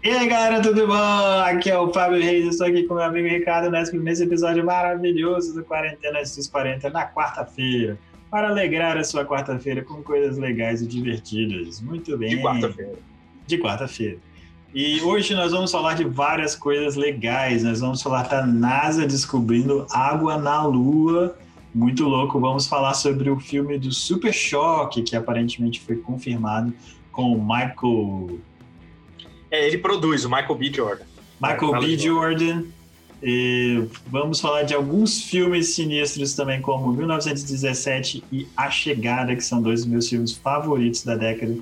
E aí galera, tudo bom? Aqui é o Fábio Reis, estou aqui com meu amigo Ricardo nesse episódio maravilhoso do Quarentena dos 40 na quarta-feira, para alegrar a sua quarta-feira com coisas legais e divertidas. Muito bem. De quarta-feira. De quarta-feira. E hoje nós vamos falar de várias coisas legais. Nós vamos falar da NASA descobrindo água na Lua. Muito louco. Vamos falar sobre o filme do Super Choque, que aparentemente foi confirmado com o Michael. É, ele produz, o Michael B. Jordan. Michael B. Jordan. E vamos falar de alguns filmes sinistros também, como 1917 e A Chegada, que são dois dos meus filmes favoritos da década.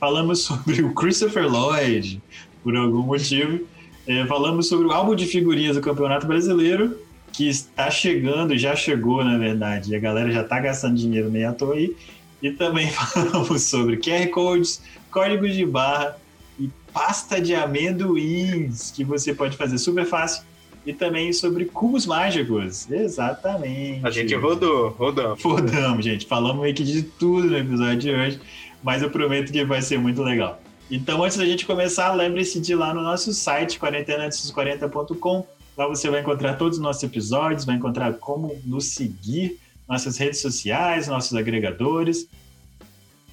Falamos sobre o Christopher Lloyd, por algum motivo. É, falamos sobre o álbum de figurinhas do Campeonato Brasileiro, que está chegando, já chegou, na verdade, e a galera já está gastando dinheiro meio à toa aí. E também falamos sobre QR Codes, códigos de barra e pasta de amendoins, que você pode fazer super fácil. E também sobre cubos mágicos. Exatamente. A gente rodou, rodamos. Rodamos, gente. Falamos meio que de tudo no episódio de hoje, mas eu prometo que vai ser muito legal. Então, antes da gente começar, lembre-se de ir lá no nosso site, quarentenaantes40.com. Lá você vai encontrar todos os nossos episódios, vai encontrar como nos seguir, nossas redes sociais, nossos agregadores.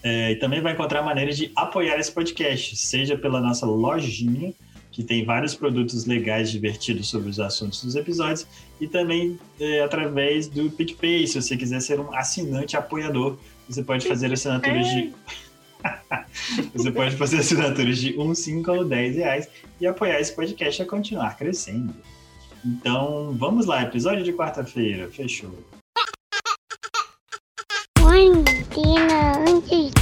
É, e também vai encontrar maneiras de apoiar esse podcast, seja pela nossa lojinha, que tem vários produtos legais, divertidos sobre os assuntos dos episódios, e também é, através do PicPay, se você quiser ser um assinante apoiador, você pode fazer assinaturas de. você pode fazer assinaturas de 1, 5 ou 10 reais e apoiar esse podcast a continuar crescendo. Então, vamos lá, episódio de quarta-feira, fechou. Quarentena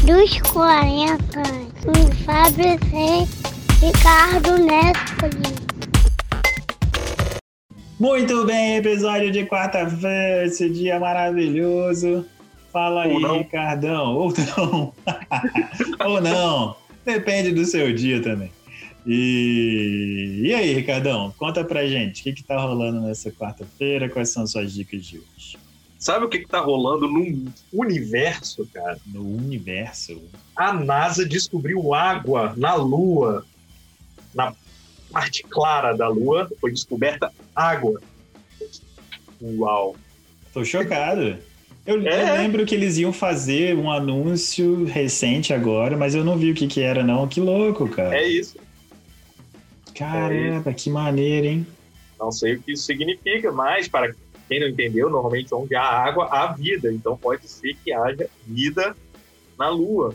dos 40, com Fábio Reis, Ricardo Nespoli. Muito bem, episódio de quarta-feira, esse dia maravilhoso. Fala aí, Ou não. Ricardão. Ou não. Ou não. Depende do seu dia também. E, e aí, Ricardão, conta pra gente, o que, que tá rolando nessa quarta-feira? Quais são suas dicas de hoje? Sabe o que, que tá rolando no universo, cara? No universo. A NASA descobriu água na Lua. Na parte clara da Lua foi descoberta água. Uau. Tô chocado. Eu, eu É? lembro que eles iam fazer um anúncio recente agora, mas eu não vi o que, que era, não. Que louco, cara. É isso. Caramba, que maneiro, hein? Não sei o que isso significa, mas para quem não entendeu, normalmente onde há água, há vida. Então pode ser que haja vida na Lua.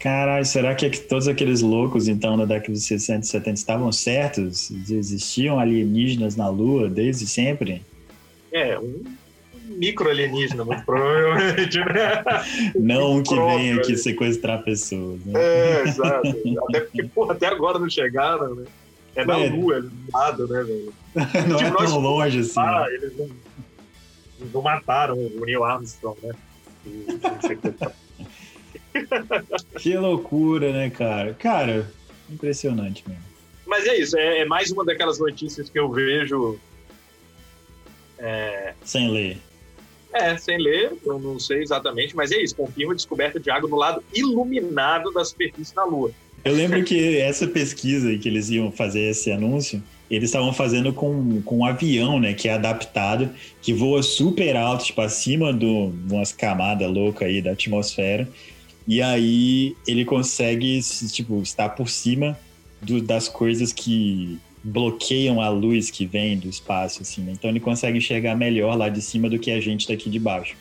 Caralho, será que, é todos aqueles loucos, então, da década de 60 e 70 estavam certos? Existiam alienígenas na Lua desde sempre? É, um micro alienígena, muito provavelmente, né? Não um que vem aqui sequestrar pessoas, né? É, exato. Até porque, porra, até agora não chegaram, né? É na É. Lua, é do lado, né, velho? Não é tipo, nós- tão longe assim. Ah, eles não, não mataram o Neil Armstrong, né? Que loucura, né, cara? Cara, impressionante mesmo. Mas é isso, é, é mais uma daquelas notícias que eu vejo Sem ler. É, sem ler, eu não sei exatamente, mas é isso, confirma a descoberta de água no lado iluminado da superfície da Lua. Eu lembro que essa pesquisa que eles iam fazer esse anúncio, eles estavam fazendo com, com um avião, né, que é adaptado, que voa super alto, tipo, acima de umas camadas loucas aí da atmosfera. E aí ele consegue, se, tipo, estar por cima do- das coisas que bloqueiam a luz que vem do espaço, assim, né? Então ele consegue enxergar melhor lá de cima do que a gente daqui de baixo.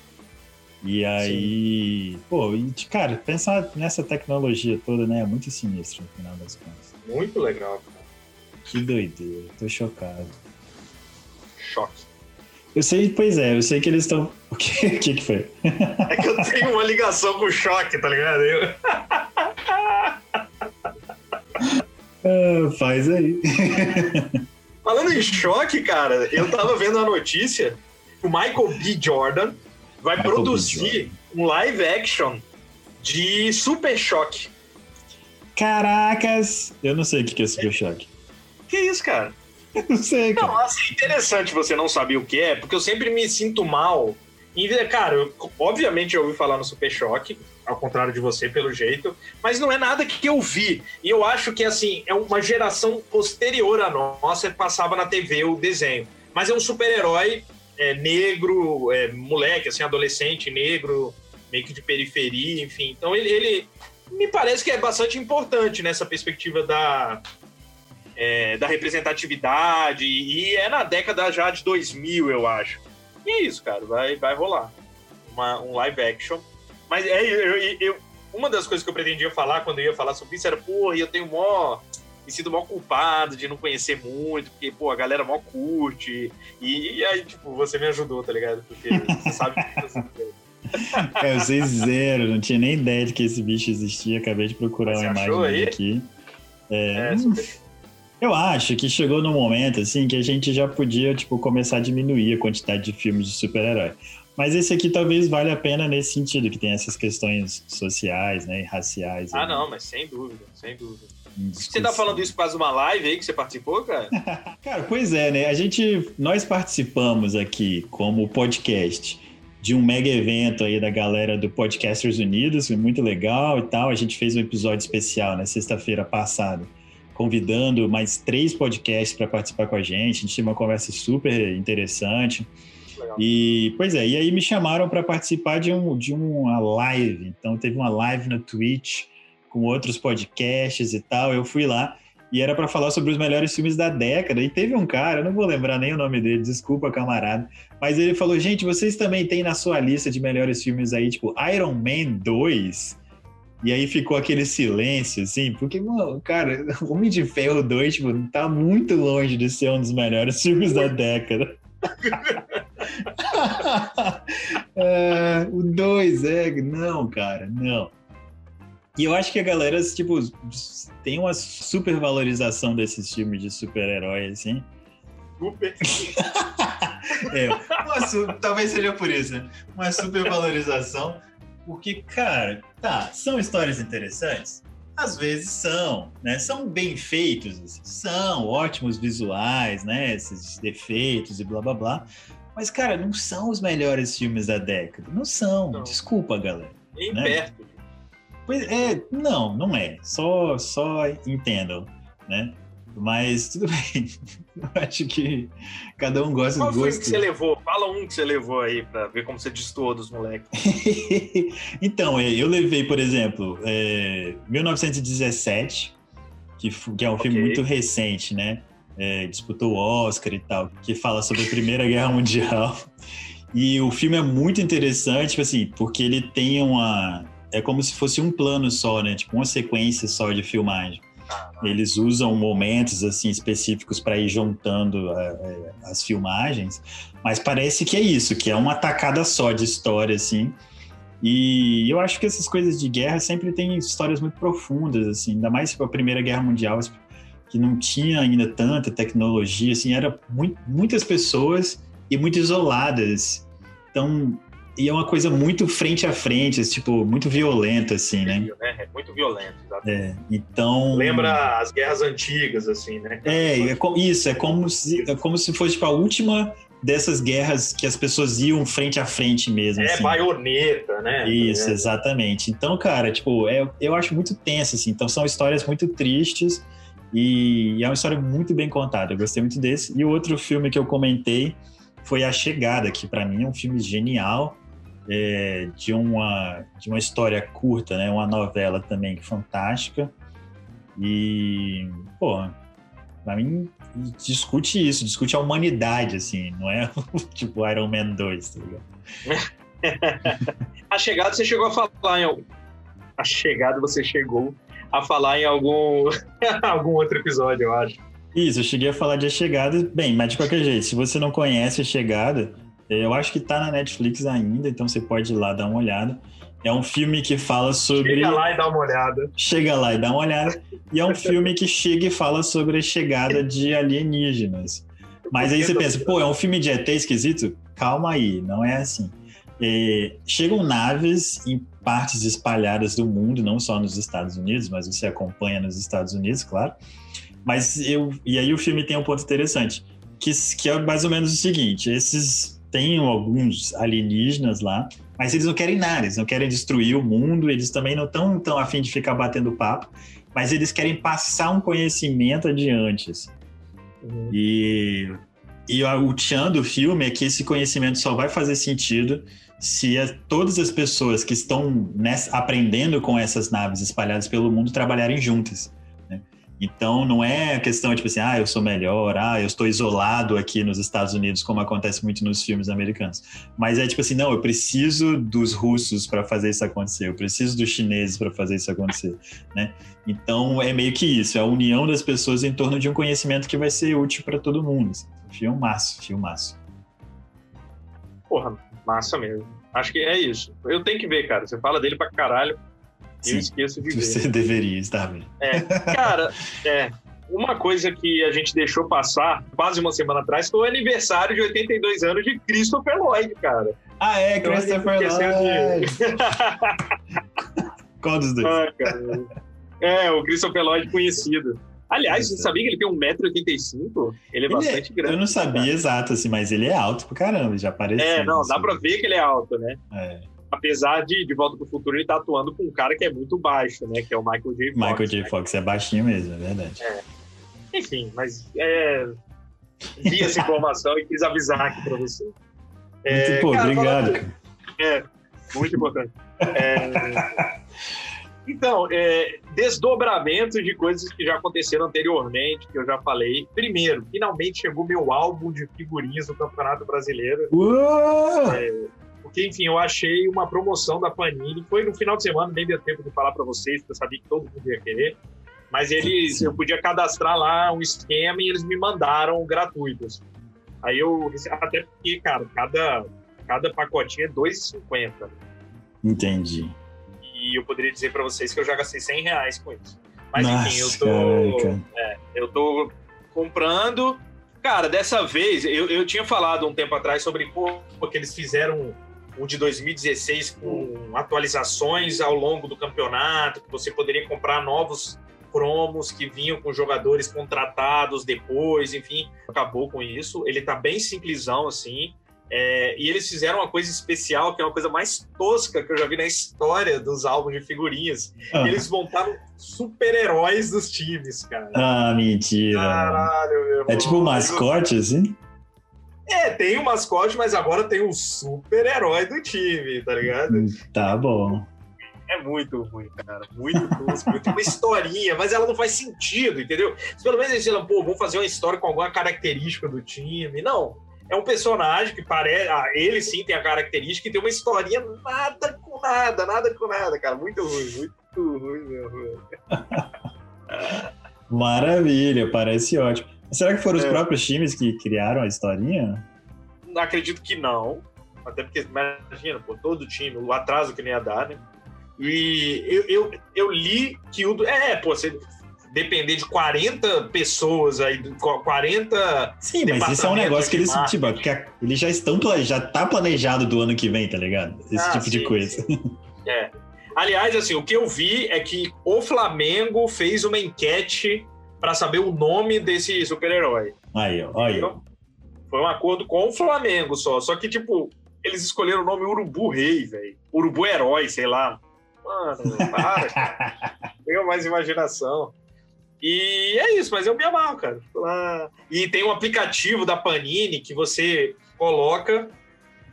E aí, pô, e, cara, pensar nessa tecnologia toda, né, é muito sinistro no final das contas. Muito legal, cara. Que doideira, tô chocado. Choque. Eu sei, pois é, eu sei que eles estão. O que, que que foi? É que eu tenho uma ligação com o choque, tá ligado? Eu- Ah, faz aí. Falando em choque, cara, eu tava vendo a notícia o Michael B. Jordan vai Michael B. produzir um live action de Super Choque. Caracas! Eu não sei o que é Super Choque. Que isso, cara? Eu não sei, Não, cara. assim, interessante você não saber o que é, porque eu sempre me sinto mal em ver. Cara, eu, obviamente eu ouvi falar no Super Choque, ao contrário de você, pelo jeito, mas não é nada que eu vi. E eu acho que, assim, é uma geração posterior à nossa que passava na TV o desenho. Mas é um super-herói é, negro, é, moleque, assim, adolescente, negro, meio que de periferia, enfim. Então ele, ele me parece que é bastante importante nessa perspectiva da, é, da representatividade, e é na década já de 2000, eu acho. E é isso, cara, vai, vai rolar uma, um live action. Mas é, eu, eu, uma das coisas que eu pretendia falar quando eu ia falar sobre isso era, porra, eu tenho mó. Me sinto mó culpado de não conhecer muito, porque, pô, a galera mó curte. E, e aí, tipo, você me ajudou, tá ligado? Porque você sabe que é, eu sei zero, não tinha nem ideia de que esse bicho existia. Acabei de procurar Você uma imagem aí? aqui. É, É, super... eu acho que chegou num momento assim que a gente já podia tipo começar a diminuir a quantidade de filmes de super-herói. Mas esse aqui talvez valha a pena nesse sentido, que tem essas questões sociais, né, e raciais. Ah, aí, não, mas sem dúvida, sem dúvida. Você tá falando isso de uma live aí que você participou, cara? Cara, pois é, né? A gente, nós participamos aqui como podcast de um mega evento aí da galera do Podcasters Unidos, foi muito legal e tal. A gente fez um episódio especial na sexta-feira passada, convidando mais três podcasts para participar com a gente. A gente teve uma conversa super interessante. Legal. E, pois é, e aí me chamaram para participar de, um, de uma live. Então, teve uma live no Twitch com outros podcasts e tal. Eu fui lá e era para falar sobre os melhores filmes da década. E teve um cara, eu não vou lembrar nem o nome dele, desculpa, camarada, mas ele falou: gente, vocês também têm na sua lista de melhores filmes aí, tipo Iron Man 2. E aí ficou aquele silêncio, assim, porque, mano, cara, Homem de Ferro 2, tipo, tá muito longe de ser um dos melhores filmes da década. É, o 2 é. Não, cara, não. E eu acho que a galera, tipo, tem uma supervalorização desses filmes de super-herói, assim. Super. É, uma su- talvez seja por isso, né? Uma supervalorização. Porque, cara, tá, são histórias interessantes? Às vezes são, né? São bem feitos, assim, são ótimos visuais, né? Esses defeitos e blá blá blá. Mas, cara, não são os melhores filmes da década. Não são. Não. Desculpa, galera. Nem Né? perto. Pois é, não, não é. Só, só entendam, né? Mas tudo bem. Eu acho que cada um gosta Qual do foi gosto. que você levou? Fala um que você levou aí pra ver como você destoou dos moleques. então, é, eu levei, por exemplo, é, 1917, que, que é um filme Ok. muito recente, né? É, disputou o Oscar e tal, que fala sobre a Primeira Guerra Mundial. E o filme é muito interessante, tipo assim, porque ele tem uma. É como se fosse um plano só, né? Tipo, uma sequência só de filmagem. Eles usam momentos assim específicos para ir juntando é, é, as filmagens, mas parece que é isso, que é uma tacada só de história assim. E eu acho que essas coisas de guerra sempre têm histórias muito profundas assim, ainda mais tipo a Primeira Guerra Mundial, que não tinha ainda tanta tecnologia, assim, era muito, muitas pessoas e muito isoladas. Então, e é uma coisa muito frente a frente, tipo, muito violenta assim, né? É muito violento, exatamente. É, então Lembra as guerras antigas, assim, né? é, é isso, é como se, é como se fosse tipo, a última dessas guerras que as pessoas iam frente a frente mesmo. É assim. baioneta, né? Isso, É. exatamente. Então, cara, tipo, é, eu acho muito tenso, assim. Então, são histórias muito tristes e é uma história muito bem contada. Eu gostei muito desse. E o outro filme que eu comentei foi A Chegada, que para mim é um filme genial, é, de, uma, de uma história curta, né? Uma novela também fantástica. E, pô, pra mim, discute isso, discute a humanidade, assim, não é tipo Iron Man 2, tá ligado? A chegada você chegou a falar em algum. A chegada você chegou a falar em algum algum outro episódio, eu acho. Isso, eu cheguei a falar de A Chegada. Bem, mas de qualquer jeito, se você não conhece A Chegada, eu acho que tá na Netflix ainda, então você pode ir lá dar uma olhada. É um filme que fala sobre. Chega lá e dá uma olhada. Chega lá e dá uma olhada. E é um filme que chega e fala sobre a chegada de alienígenas. Mas aí você pensa, pô, é um filme de ET esquisito? Calma aí, não é assim. É, chegam naves em partes espalhadas do mundo, não só nos Estados Unidos, mas você acompanha nos Estados Unidos, claro. Mas eu. E aí o filme tem um ponto interessante, que, que é mais ou menos o seguinte: esses. Tem alguns alienígenas lá, Mas eles não querem nada, eles não querem destruir o mundo, eles também não estão tão afim de ficar batendo papo, mas eles querem passar um conhecimento adiante. Assim. Uhum. E, e o tchan do filme é que esse conhecimento só vai fazer sentido se a, todas as pessoas que estão nessa, aprendendo com essas naves espalhadas pelo mundo trabalharem juntas. Então, não é questão tipo assim, ah, eu sou melhor, ah, eu estou isolado aqui nos Estados Unidos, como acontece muito nos filmes americanos. Mas é tipo assim, não, eu preciso dos russos para fazer isso acontecer, eu preciso dos chineses para fazer isso acontecer, né? Então, é meio que isso, é a união das pessoas em torno de um conhecimento que vai ser útil para todo mundo. Assim. Filmaço, filmaço. Porra, massa mesmo. Acho que é isso. Eu tenho que ver, cara. Você fala dele pra caralho. Sim, eu esqueço de ver. Você deveria estar vendo. É, cara, é, uma coisa que a gente deixou passar quase uma semana atrás foi o aniversário de 82 anos de Christopher Lloyd, cara. Ah, é, então, Christopher Lloyd. Qual dos dois? Ah, é, o Christopher Lloyd conhecido. Aliás, você sabia que ele tem 1,85m? Ele é ele bastante é, grande. Eu não sabia cara. exato, assim, mas ele é alto pra caramba, já apareceu. É, não, dá assim. pra ver que ele é alto, né? É apesar de De Volta para o Futuro ele tá atuando com um cara que é muito baixo, né? Que é o Michael J. Fox. Michael J. Né? Fox é baixinho mesmo, é verdade. É. Enfim, mas é, vi essa informação e quis avisar aqui para você. É, muito, pô, cara, obrigado. Falando, é, muito importante. É, então, é, desdobramentos de coisas que já aconteceram anteriormente, que eu já falei. Primeiro, finalmente chegou meu álbum de figurinhas do Campeonato Brasileiro. É, porque, enfim, eu achei uma promoção da Panini. Foi no final de semana, nem deu tempo de falar para vocês, porque eu sabia que todo mundo ia querer. Mas eles, eu podia cadastrar lá um esquema e eles me mandaram gratuitos. Aí eu, até porque, cara, cada, cada pacotinho é 2,50. Entendi. E eu poderia dizer para vocês que eu já gastei 100 reais com isso. Mas Nossa, enfim, eu tô, é, eu tô comprando. Cara, dessa vez, eu, eu tinha falado um tempo atrás sobre pô, que eles fizeram o de 2016 com atualizações ao longo do campeonato, que você poderia comprar novos cromos que vinham com jogadores contratados depois, enfim, acabou com isso. Ele tá bem simplesão, assim. É, e eles fizeram uma coisa especial, que é uma coisa mais tosca que eu já vi na história dos álbuns de figurinhas. Ah. Eles montaram super-heróis dos times, cara. Ah, mentira. Caralho, meu. É tipo um mascote, assim? É, tem o mascote, mas agora tem o super-herói do time, tá ligado? Tá bom. É muito ruim, cara. Muito tosco. tem uma historinha, mas ela não faz sentido, entendeu? Pelo menos eles falam, pô, vamos fazer uma história com alguma característica do time. Não. É um personagem que parece. Ah, ele sim tem a característica e tem uma historinha nada com nada, nada com nada, cara. Muito ruim, muito ruim mesmo. Maravilha, parece ótimo. Será que foram os é. próprios times que criaram a historinha? Acredito que não. Até porque, imagina, pô, todo time, o atraso que nem ia dar, né? E eu, eu, eu li que o. É, pô, você depender de 40 pessoas aí, 40. Sim, mas isso é um negócio que eles, tipo, eles já estão já tá planejado do ano que vem, tá ligado? Esse ah, tipo sim, de coisa. É. Aliás, assim, o que eu vi é que o Flamengo fez uma enquete para saber o nome desse super-herói. Aí, ó, aí. Então, foi um acordo com o Flamengo só. Só que, tipo, eles escolheram o nome Urubu Rei, velho. Urubu Herói, sei lá. Mano, para, cara. Tenha mais imaginação. E é isso, mas eu me amarro, cara. E tem um aplicativo da Panini que você coloca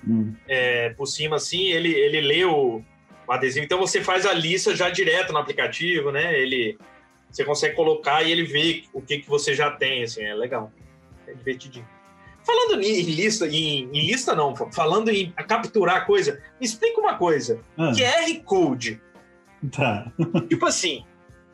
hum. é, por cima assim, ele, ele lê o, o adesivo. Então você faz a lista já direto no aplicativo, né? Ele você consegue colocar e ele vê o que, que você já tem, assim, é legal. É divertidinho. Falando em lista, em, em lista não, falando em capturar coisa, me explica uma coisa. Ah. QR Code. Tá. tipo assim,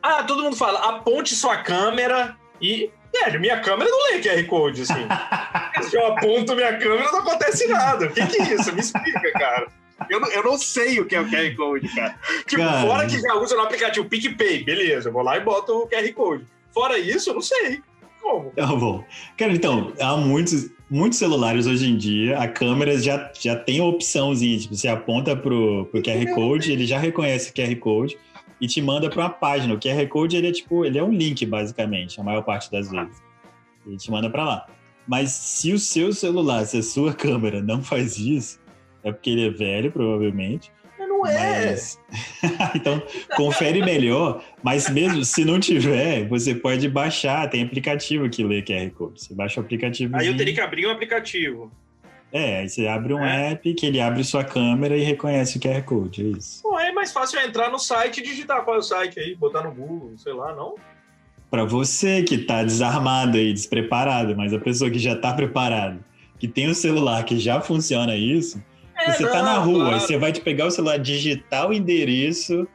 ah, todo mundo fala, aponte sua câmera e. Velho, minha câmera não lê QR Code, assim. Se eu aponto minha câmera, não acontece nada. O que, que é isso? Me explica, cara. Eu, eu não sei o que é o QR Code, cara. Tipo, cara. fora que já usa no aplicativo PicPay, beleza, eu vou lá e boto o QR Code. Fora isso, eu não sei. Como? Tá bom. Cara, então, há muitos, muitos celulares hoje em dia, a câmera já, já tem a opçãozinha, tipo, você aponta pro, pro QR Code, ele já reconhece o QR Code e te manda para uma página. O QR Code, ele é tipo, ele é um link, basicamente, a maior parte das vezes. Ele te manda para lá. Mas se o seu celular, se a sua câmera não faz isso, É porque ele é velho, provavelmente. Mas não é. Mas... então, confere melhor. Mas mesmo se não tiver, você pode baixar. Tem aplicativo que lê QR Code. Você baixa o aplicativo. Aí eu teria que abrir um aplicativo. É, aí você abre um é. app que ele abre sua câmera e reconhece o QR Code, é isso. Pô, é mais fácil entrar no site e digitar qual é o site aí, botar no Google, sei lá, não? Para você que tá desarmado e despreparado, mas a pessoa que já tá preparada, que tem um celular que já funciona isso, é, você tá na rua, claro. você vai te pegar o celular, digitar o endereço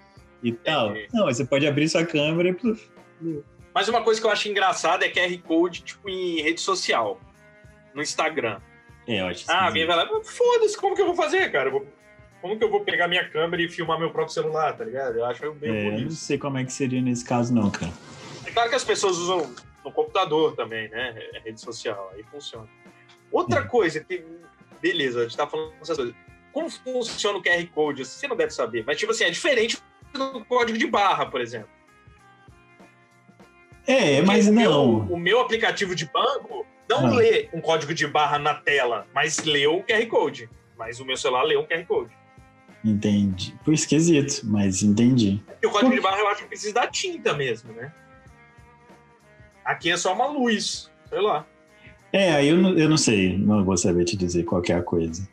e tal. É. Não, você pode abrir sua câmera e. Mas uma coisa que eu acho engraçada é QR Code, tipo, em rede social. No Instagram. É, eu acho Ah, alguém vai lá, foda-se, como que eu vou fazer, cara? Como que eu vou pegar minha câmera e filmar meu próprio celular, tá ligado? Eu acho meio é, Eu não sei como é que seria nesse caso, não, cara. É claro que as pessoas usam no computador também, né? É rede social, aí funciona. Outra é. coisa que. Beleza, a gente tá falando essas coisas. Como funciona o QR Code? Você não deve saber, mas, tipo assim, é diferente do código de barra, por exemplo. É, mas o não. Meu, o meu aplicativo de banco, não ah. lê um código de barra na tela, mas lê o QR Code. Mas o meu celular lê um QR Code. Entendi. Foi esquisito, mas entendi. E o código de barra eu acho que precisa da tinta mesmo, né? Aqui é só uma luz, sei lá. É, aí eu, não, eu não sei, não vou saber te dizer qualquer coisa.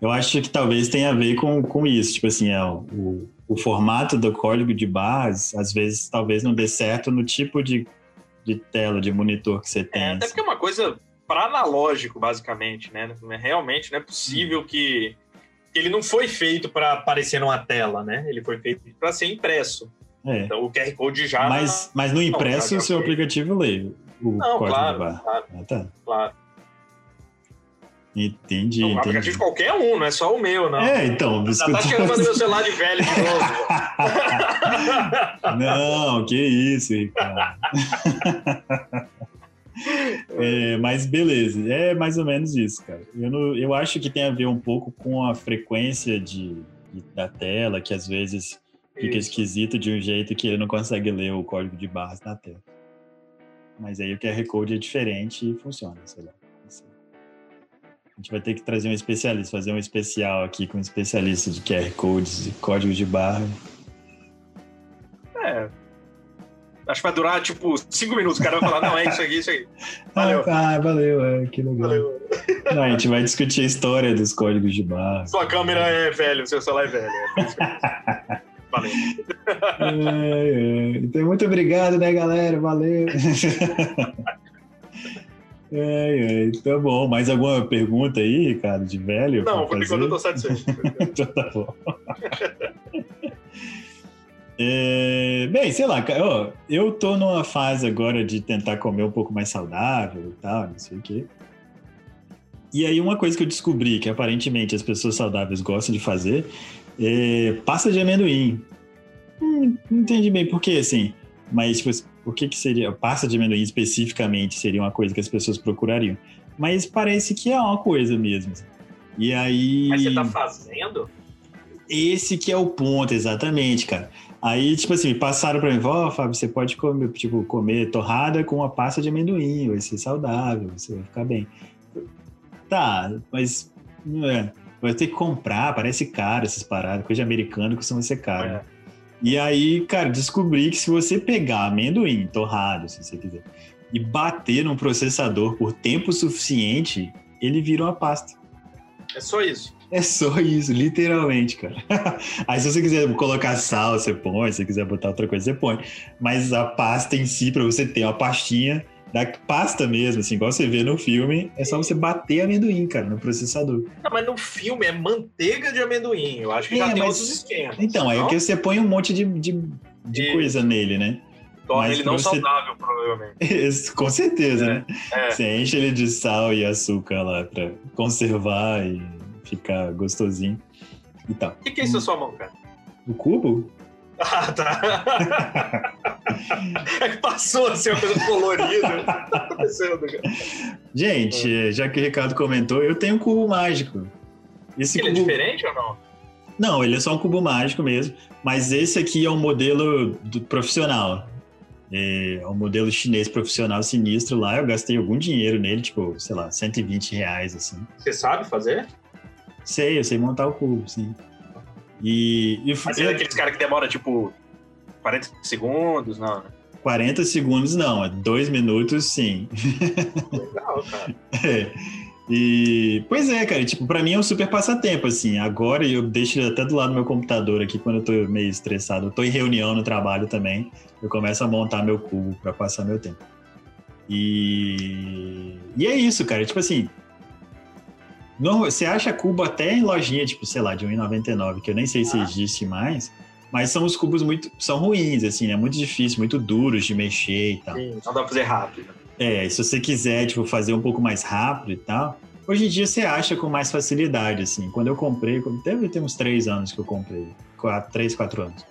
Eu acho que talvez tenha a ver com, com isso, tipo assim, é, o, o formato do código de barras, às vezes, talvez não dê certo no tipo de de tela, de monitor que você é, tem. É, até porque é uma coisa para analógico, basicamente, né? Realmente não é possível hum. que ele não foi feito para aparecer numa tela, né? Ele foi feito para ser impresso. É. Então o QR Code já. Mas, mas no impresso não, o seu aplicativo lê o não, código claro, de barra. Claro, ah, tá. claro. Entendi, não, entendi. de qualquer um, não é só o meu, não. É, então. Já tá chamando meu celular de velho de novo. não, que isso, Ricardo. é, mas beleza, é mais ou menos isso, cara. Eu, não, eu acho que tem a ver um pouco com a frequência de, de da tela, que às vezes fica isso. esquisito de um jeito que ele não consegue ler o código de barras na tela. Mas aí o QR Code é diferente e funciona, sei lá. A gente vai ter que trazer um especialista, fazer um especial aqui com um especialista de QR Codes e código de barra. É. Acho que vai durar, tipo, cinco minutos. O cara vai falar, não, é isso aqui, isso aí. Valeu. Ah, valeu, é, que legal. Valeu. Não, a gente vai discutir a história dos códigos de barra. Sua câmera é velha, o seu celular é velho. É Valeu. É, é. Então, muito obrigado, né, galera? Valeu. É, é, tá bom. Mais alguma pergunta aí, Ricardo, de velho? Não, por enquanto eu tô satisfeito. então tá bom. É, bem, sei lá, ó, eu tô numa fase agora de tentar comer um pouco mais saudável e tal, não sei o quê. E aí uma coisa que eu descobri que aparentemente as pessoas saudáveis gostam de fazer é pasta de amendoim. Hum, não entendi bem por quê, assim. Mas, tipo, o que, que seria? Pasta de amendoim especificamente seria uma coisa que as pessoas procurariam. Mas parece que é uma coisa mesmo. E aí. Mas você tá fazendo? Esse que é o ponto, exatamente, cara. Aí, tipo assim, passaram pra mim, ó, oh, Fábio, você pode comer, tipo, comer torrada com uma pasta de amendoim, vai ser saudável, você vai ficar bem. Tá, mas não é. Vai ter que comprar, parece caro essas paradas, coisa de americano costuma ser caro. É. E aí, cara, descobri que se você pegar amendoim torrado, se você quiser, e bater num processador por tempo suficiente, ele vira uma pasta. É só isso. É só isso, literalmente, cara. Aí se você quiser colocar sal, você põe, se você quiser botar outra coisa, você põe. Mas a pasta em si, para você ter uma pastinha, da pasta mesmo, assim, igual você vê no filme, é só você bater amendoim, cara, no processador. Não, mas no filme é manteiga de amendoim. Eu acho que é, já tem outros esquemas. Então, aí é que você põe um monte de, de, de coisa nele, né? Torna mas ele não você... saudável, provavelmente. Com certeza, é, né? É. Você enche ele de sal e açúcar lá pra conservar e ficar gostosinho e tal. O que, que é isso na sua mão, cara? O cubo? Ah, tá. é que passou assim, uma coisa colorida. O que tá acontecendo, cara? Gente, já que o Ricardo comentou, eu tenho um cubo mágico. Esse ele é cubo... é diferente ou não? Não, ele é só um cubo mágico mesmo. Mas esse aqui é um modelo do profissional. É um modelo chinês profissional sinistro lá. Eu gastei algum dinheiro nele, tipo, sei lá, 120 reais, assim. Você sabe fazer? Sei, eu sei montar o cubo, sim. E, e Mas é aqueles caras que demora tipo 40 segundos, não, né? 40 segundos não, é dois minutos sim. Legal, cara. É. E, pois é, cara, tipo, pra mim é um super passatempo, assim. Agora eu deixo até do lado do meu computador aqui quando eu tô meio estressado. Eu tô em reunião no trabalho também. Eu começo a montar meu cubo para passar meu tempo. E, e é isso, cara. Tipo assim, não, você acha cubo até em lojinha, tipo, sei lá, de 1,99, que eu nem sei se Ah. existe mais. Mas são os cubos muito. são ruins, assim, é muito difícil, muito duros de mexer e tal. Sim, não dá pra fazer rápido. É, se você quiser, tipo, fazer um pouco mais rápido e tal, hoje em dia você acha com mais facilidade, assim. Quando eu comprei, deve ter uns três anos que eu comprei. Quatro, três, quatro anos.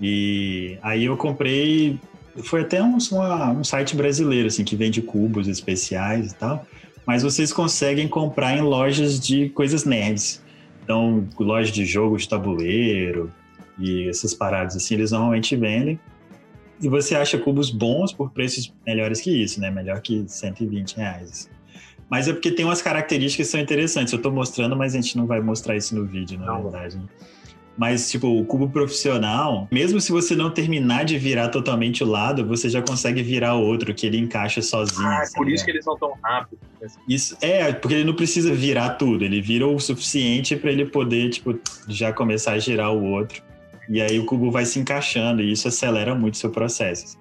E aí eu comprei, foi até um, uma- um site brasileiro, assim, que vende cubos especiais e tal. Mas vocês conseguem comprar em lojas de coisas nerds. Então, loja de jogo de tabuleiro e essas paradas, assim, eles normalmente vendem. E você acha cubos bons por preços melhores que isso, né? Melhor que 120 reais. assim. Mas é porque tem umas características que são interessantes. Eu tô mostrando, mas a gente não vai mostrar isso no vídeo, na Não. verdade. né? Mas, tipo, o cubo profissional, mesmo se você não terminar de virar totalmente o lado, você já consegue virar outro, que ele encaixa sozinho. Ah, é assim, por isso né? que eles não tão rápido. Isso é, porque ele não precisa virar tudo, ele vira o suficiente para ele poder, tipo, já começar a girar o outro. E aí o cubo vai se encaixando e isso acelera muito o seu processo.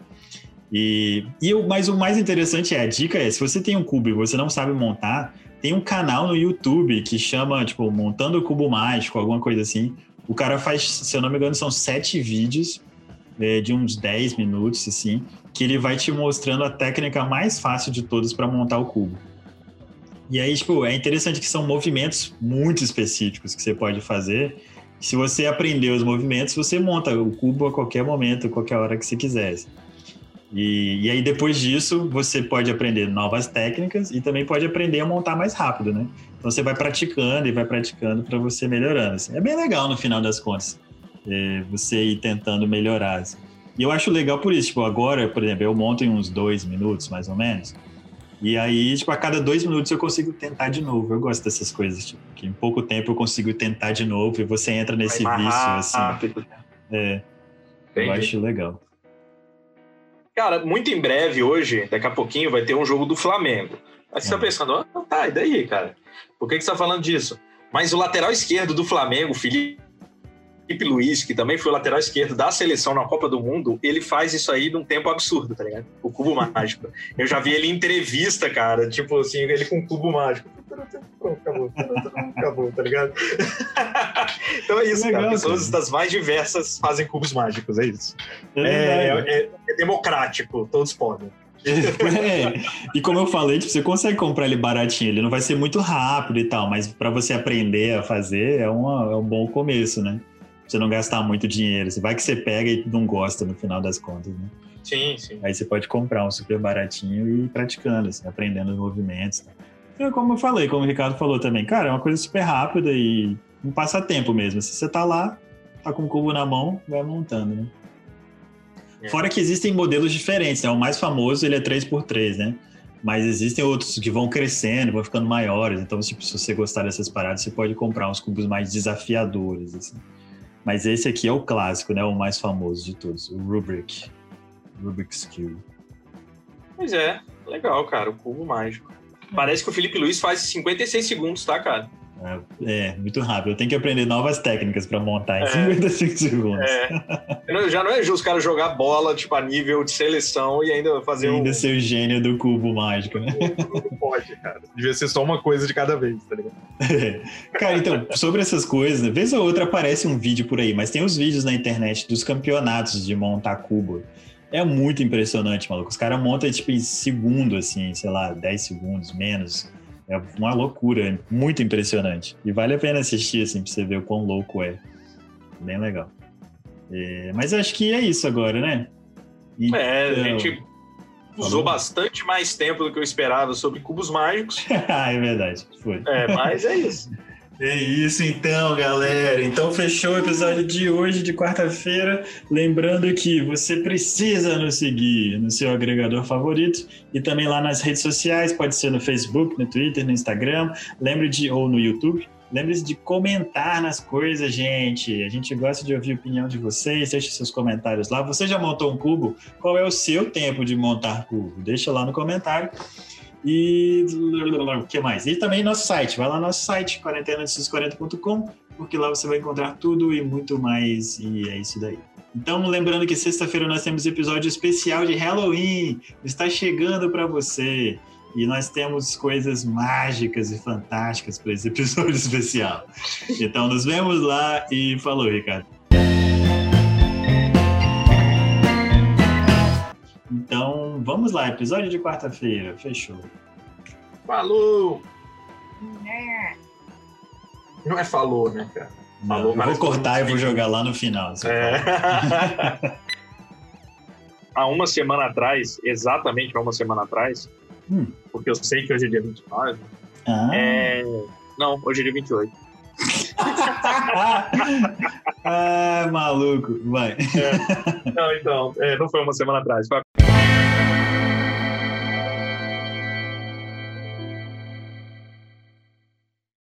E, e o, mas o mais interessante é, a dica é, se você tem um cubo e você não sabe montar, tem um canal no YouTube que chama, tipo, Montando o Cubo Mágico, alguma coisa assim. O cara faz, se eu não me engano, são sete vídeos é, de uns 10 minutos, assim, que ele vai te mostrando a técnica mais fácil de todas para montar o cubo. E aí, tipo, é interessante que são movimentos muito específicos que você pode fazer. Se você aprender os movimentos, você monta o cubo a qualquer momento, a qualquer hora que você quiser. E, e aí, depois disso, você pode aprender novas técnicas e também pode aprender a montar mais rápido, né? Então, você vai praticando e vai praticando para você melhorando. assim. É bem legal no final das contas, é, você ir tentando melhorar. assim. E eu acho legal por isso. Tipo, agora, por exemplo, eu monto em uns dois minutos, mais ou menos. E aí, tipo, a cada dois minutos eu consigo tentar de novo. Eu gosto dessas coisas, tipo, que em pouco tempo eu consigo tentar de novo e você entra nesse vício, assim. rápido. É, eu Entendi. acho legal. Cara, muito em breve hoje, daqui a pouquinho, vai ter um jogo do Flamengo. Aí você tá Uhum. pensando, ah, tá, e daí, cara? Por que, que você tá falando disso? Mas o lateral esquerdo do Flamengo, Felipe Luiz, que também foi o lateral esquerdo da seleção na Copa do Mundo, ele faz isso aí num tempo absurdo, tá ligado? O cubo mágico. Eu já vi ele em entrevista, cara, tipo assim, ele com o cubo mágico. Pronto, acabou, acabou, tá ligado? então é isso, Legal, cara. Pessoas das mais diversas fazem cubos mágicos, é isso. É, é- é democrático, todos podem. É. E como eu falei, tipo, você consegue comprar ele baratinho, ele não vai ser muito rápido e tal, mas para você aprender a fazer é, uma- é um bom começo, né? Pra Você não gastar muito dinheiro. Você vai que você pega e não gosta no final das contas, né? Sim, sim. Aí você pode comprar um super baratinho e ir praticando, assim, aprendendo os movimentos. Tá? Então, como eu falei, como o Ricardo falou também, cara, é uma coisa super rápida e um passatempo mesmo. Se você tá lá, tá com o cubo na mão, vai montando, né? É. Fora que existem modelos diferentes, né? O mais famoso, ele é 3x3, né? Mas existem outros que vão crescendo, vão ficando maiores. Então, tipo, se você gostar dessas paradas, você pode comprar uns cubos mais desafiadores, assim. Mas esse aqui é o clássico, né? O mais famoso de todos, o Rubrik. Rubik's Cube. Pois é, legal, cara, o cubo mágico. Parece que o Felipe Luiz faz 56 segundos, tá, cara? É, muito rápido. Eu tenho que aprender novas técnicas para montar em É. 55 segundos. É. Não- Já não é justo o cara jogar bola, tipo, a nível de seleção e ainda fazer um. Ainda ser o gênio do cubo mágico, né? Não pode, cara. Devia ser só uma coisa de cada vez, tá ligado? Cara, então, sobre essas coisas, né, vez ou outra aparece um vídeo por aí, mas tem os vídeos na internet dos campeonatos de montar cubo. É muito impressionante, maluco. Os caras montam, tipo, em segundo, assim, sei lá, 10 segundos, menos. É uma loucura, muito impressionante. E vale a pena assistir, assim, pra você ver o quão louco é. Bem legal. É, mas acho que é isso agora, né? É, a Então- gente usou Falou? bastante mais tempo do que eu esperava sobre cubos mágicos. ah, é verdade. Foi. É, mas é isso. É isso então, galera. Então fechou o episódio de hoje, de quarta-feira. Lembrando que você precisa nos seguir no seu agregador favorito e também lá nas redes sociais, pode ser no Facebook, no Twitter, no Instagram. Lembre de ou no YouTube. Lembre-se de comentar nas coisas, gente. A gente gosta de ouvir a opinião de vocês. Deixe seus comentários lá. Você já montou um cubo? Qual é o seu tempo de montar cubo? Deixa lá no comentário. E o que mais? E também nosso site. Vai lá no nosso site, quarentenadesus40.com, porque lá você vai encontrar tudo e muito mais. E é isso daí. Então, lembrando que sexta-feira nós temos episódio especial de Halloween. Está chegando para você. E nós temos coisas mágicas e fantásticas para esse episódio especial. Então, nos vemos lá e falou, Ricardo. Vamos lá, episódio de quarta-feira. Fechou. Falou! Não é falou, né, cara? Falou, Não, eu vou cortar e vou jogar lá no final. É. Há uma semana atrás, exatamente há uma semana atrás, hum. porque eu sei que hoje é dia 29. Ah. É... Não, hoje é dia 28. ah, maluco, vai. É. Não, então, é, não foi uma semana atrás. Foi